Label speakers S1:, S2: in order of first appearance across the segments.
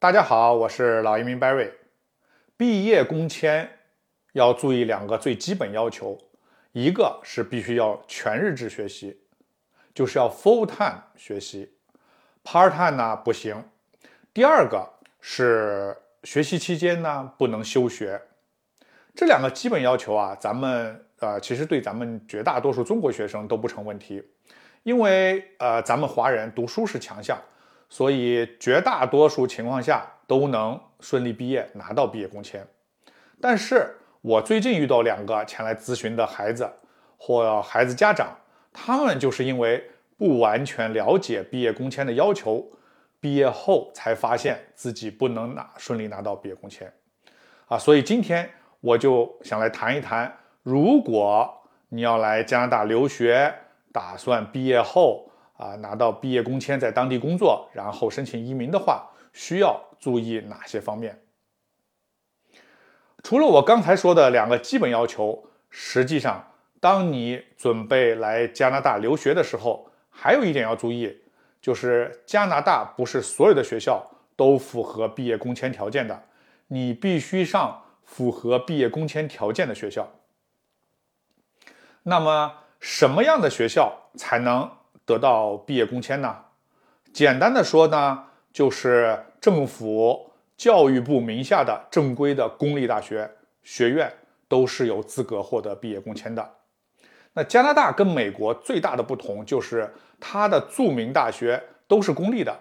S1: 大家好，我是老移民 Barry。毕业工签要注意两个最基本要求，一个是必须要全日制学习，就是要 full time 学习，part time 呢不行。第二个是学习期间呢不能休学。这两个基本要求啊，咱们呃其实对咱们绝大多数中国学生都不成问题，因为呃咱们华人读书是强项。所以绝大多数情况下都能顺利毕业拿到毕业工签，但是我最近遇到两个前来咨询的孩子或孩子家长，他们就是因为不完全了解毕业工签的要求，毕业后才发现自己不能拿顺利拿到毕业工签，啊，所以今天我就想来谈一谈，如果你要来加拿大留学，打算毕业后。啊，拿到毕业工签，在当地工作，然后申请移民的话，需要注意哪些方面？除了我刚才说的两个基本要求，实际上，当你准备来加拿大留学的时候，还有一点要注意，就是加拿大不是所有的学校都符合毕业工签条件的，你必须上符合毕业工签条件的学校。那么，什么样的学校才能？得到毕业工签呢？简单的说呢，就是政府教育部名下的正规的公立大学学院都是有资格获得毕业工签的。那加拿大跟美国最大的不同就是它的著名大学都是公立的，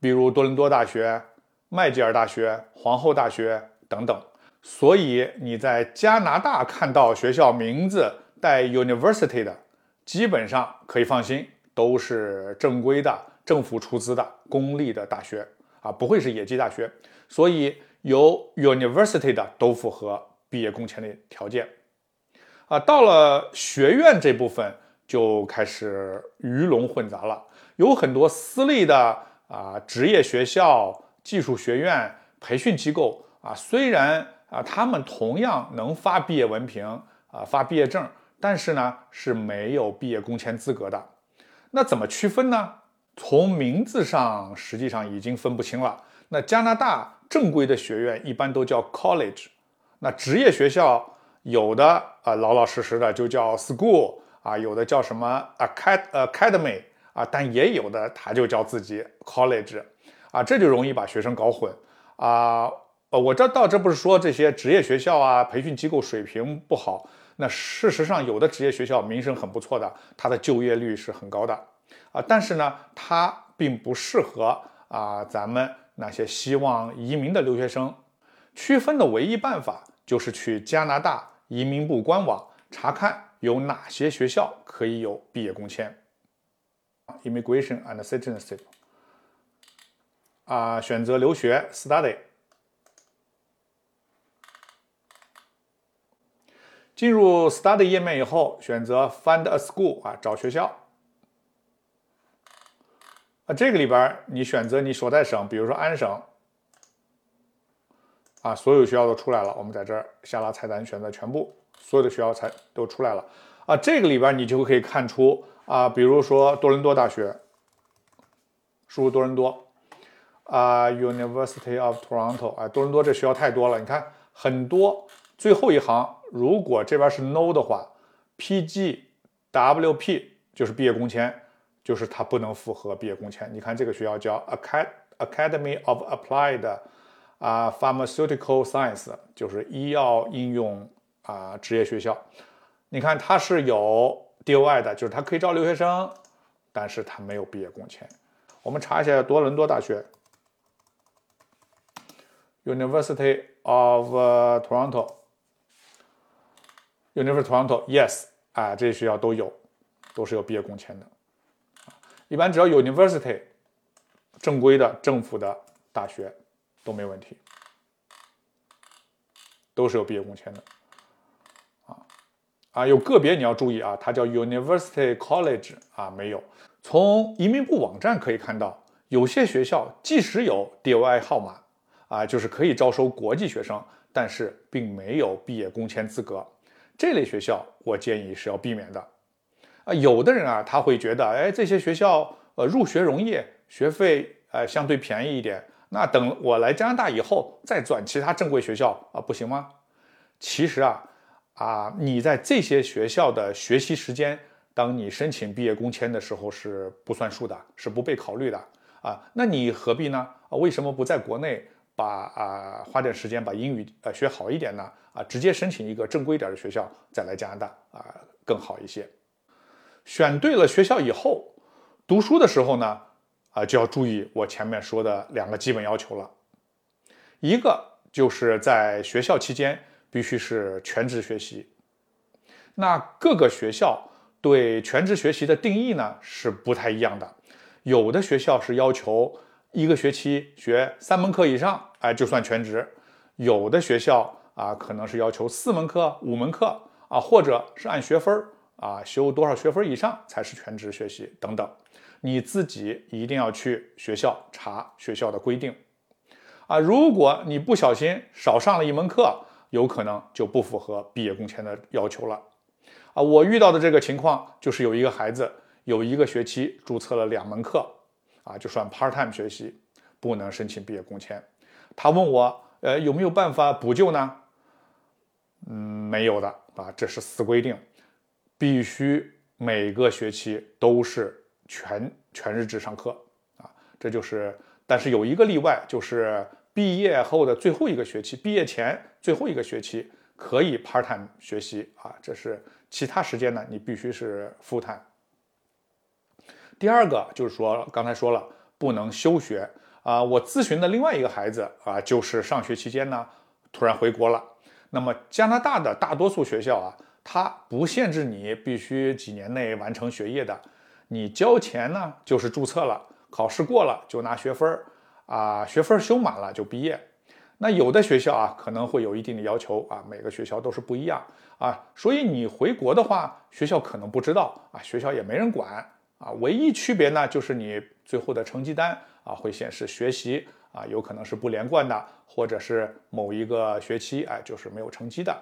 S1: 比如多伦多大学、麦吉尔大学、皇后大学等等。所以你在加拿大看到学校名字带 University 的，基本上可以放心。都是正规的、政府出资的公立的大学啊，不会是野鸡大学。所以有 university 的都符合毕业工签的条件啊。到了学院这部分就开始鱼龙混杂了，有很多私立的啊职业学校、技术学院、培训机构啊，虽然啊他们同样能发毕业文凭啊、发毕业证，但是呢是没有毕业工签资格的。那怎么区分呢？从名字上，实际上已经分不清了。那加拿大正规的学院一般都叫 college，那职业学校有的啊老老实实的就叫 school 啊，有的叫什么 acad academy 啊，但也有的他就叫自己 college 啊，这就容易把学生搞混啊。呃，我这倒这不是说这些职业学校啊、培训机构水平不好。那事实上，有的职业学校名声很不错的，它的就业率是很高的，啊，但是呢，它并不适合啊咱们那些希望移民的留学生。区分的唯一办法就是去加拿大移民部官网查看有哪些学校可以有毕业工签。Immigration and Citizenship，啊，选择留学 Study。进入 Study 页面以后，选择 Find a School 啊，找学校。啊，这个里边你选择你所在省，比如说安省，啊，所有学校都出来了。我们在这儿下拉菜单，选择全部，所有的学校才都出来了。啊，这个里边你就可以看出啊，比如说多伦多大学，输入多伦多，啊，University of Toronto，啊，多伦多这学校太多了，你看很多。最后一行。如果这边是 no 的话，PGWP 就是毕业工签，就是它不能符合毕业工签。你看这个学校叫 Acad Academy of Applied 啊 Pharmaceutical Science，就是医药应用啊职业学校。你看它是有 DOI 的，就是它可以招留学生，但是它没有毕业工签。我们查一下多伦多大学 University of Toronto。University Toronto，yes，啊，这些学校都有，都是有毕业工签的。一般只要 University，正规的政府的大学都没问题，都是有毕业工签的。啊啊，有个别你要注意啊，它叫 University College 啊，没有。从移民部网站可以看到，有些学校即使有 DOI 号码啊，就是可以招收国际学生，但是并没有毕业工签资格。这类学校，我建议是要避免的，啊，有的人啊，他会觉得，哎，这些学校，呃，入学容易，学费，呃，相对便宜一点，那等我来加拿大以后再转其他正规学校啊，不行吗？其实啊啊，你在这些学校的学习时间，当你申请毕业工签的时候是不算数的，是不被考虑的啊。那你何必呢？啊，为什么不在国内把啊花点时间把英语呃学好一点呢？啊，直接申请一个正规点的学校再来加拿大啊更好一些。选对了学校以后，读书的时候呢，啊就要注意我前面说的两个基本要求了，一个就是在学校期间。必须是全职学习。那各个学校对全职学习的定义呢是不太一样的。有的学校是要求一个学期学三门课以上，哎，就算全职；有的学校啊，可能是要求四门课、五门课啊，或者是按学分啊，修多少学分以上才是全职学习等等。你自己一定要去学校查学校的规定啊。如果你不小心少上了一门课，有可能就不符合毕业工签的要求了，啊，我遇到的这个情况就是有一个孩子有一个学期注册了两门课，啊，就算 part time 学习，不能申请毕业工签。他问我，呃，有没有办法补救呢？嗯，没有的，啊，这是死规定，必须每个学期都是全全日制上课，啊，这就是，但是有一个例外，就是。毕业后的最后一个学期，毕业前最后一个学期可以 part time 学习啊，这是其他时间呢，你必须是 full time。第二个就是说，刚才说了不能休学啊。我咨询的另外一个孩子啊，就是上学期间呢突然回国了。那么加拿大的大多数学校啊，它不限制你必须几年内完成学业的，你交钱呢就是注册了，考试过了就拿学分儿。啊，学分修满了就毕业。那有的学校啊，可能会有一定的要求啊，每个学校都是不一样啊。所以你回国的话，学校可能不知道啊，学校也没人管啊。唯一区别呢，就是你最后的成绩单啊，会显示学习啊，有可能是不连贯的，或者是某一个学期哎，就是没有成绩的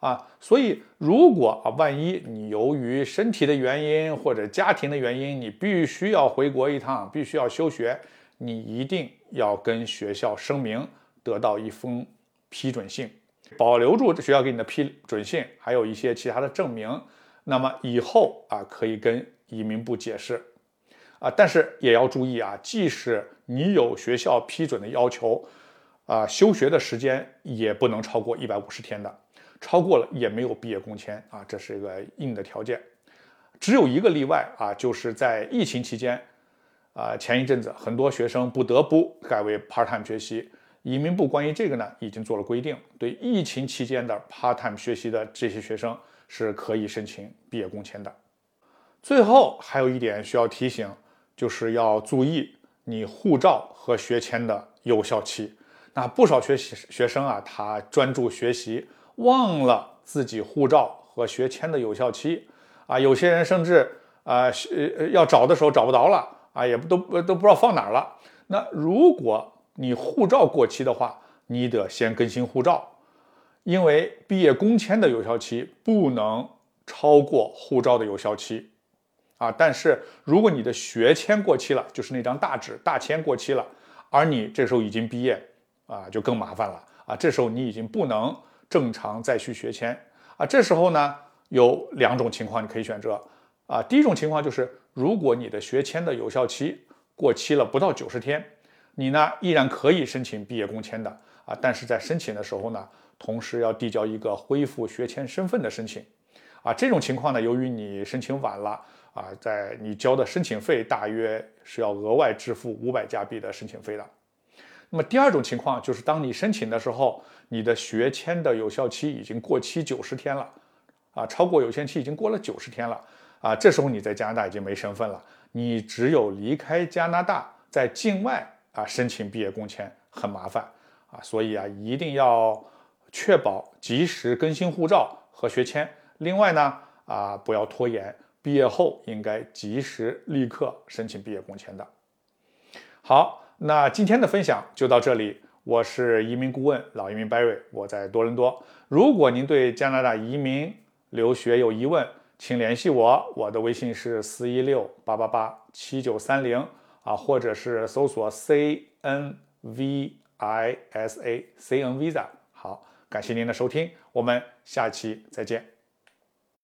S1: 啊。所以如果啊，万一你由于身体的原因或者家庭的原因，你必须要回国一趟，必须要休学。你一定要跟学校声明，得到一封批准信，保留住学校给你的批准信，还有一些其他的证明。那么以后啊，可以跟移民部解释啊，但是也要注意啊，即使你有学校批准的要求，啊，休学的时间也不能超过一百五十天的，超过了也没有毕业工签啊，这是一个硬的条件。只有一个例外啊，就是在疫情期间。啊，前一阵子很多学生不得不改为 part time 学习。移民部关于这个呢，已经做了规定，对疫情期间的 part time 学习的这些学生是可以申请毕业工签的。最后还有一点需要提醒，就是要注意你护照和学签的有效期。那不少学习学生啊，他专注学习，忘了自己护照和学签的有效期啊。有些人甚至啊，呃，要找的时候找不着了。啊，也不都都不知道放哪儿了。那如果你护照过期的话，你得先更新护照，因为毕业工签的有效期不能超过护照的有效期啊。但是如果你的学签过期了，就是那张大纸大签过期了，而你这时候已经毕业啊，就更麻烦了啊。这时候你已经不能正常再续学签啊。这时候呢，有两种情况你可以选择啊。第一种情况就是。如果你的学签的有效期过期了不到九十天，你呢依然可以申请毕业工签的啊，但是在申请的时候呢，同时要递交一个恢复学签身份的申请啊。这种情况呢，由于你申请晚了啊，在你交的申请费大约是要额外支付五百加币的申请费的。那么第二种情况就是，当你申请的时候，你的学签的有效期已经过期九十天了啊，超过有效期已经过了九十天了。啊，这时候你在加拿大已经没身份了，你只有离开加拿大，在境外啊申请毕业工签很麻烦啊，所以啊一定要确保及时更新护照和学签。另外呢啊不要拖延，毕业后应该及时立刻申请毕业工签的。好，那今天的分享就到这里，我是移民顾问老移民 Barry，我在多伦多。如果您对加拿大移民留学有疑问，请联系我，我的微信是四一六八八八七九三零啊，或者是搜索 C N V I S A C N Visa。好，感谢您的收听，我们下期再见。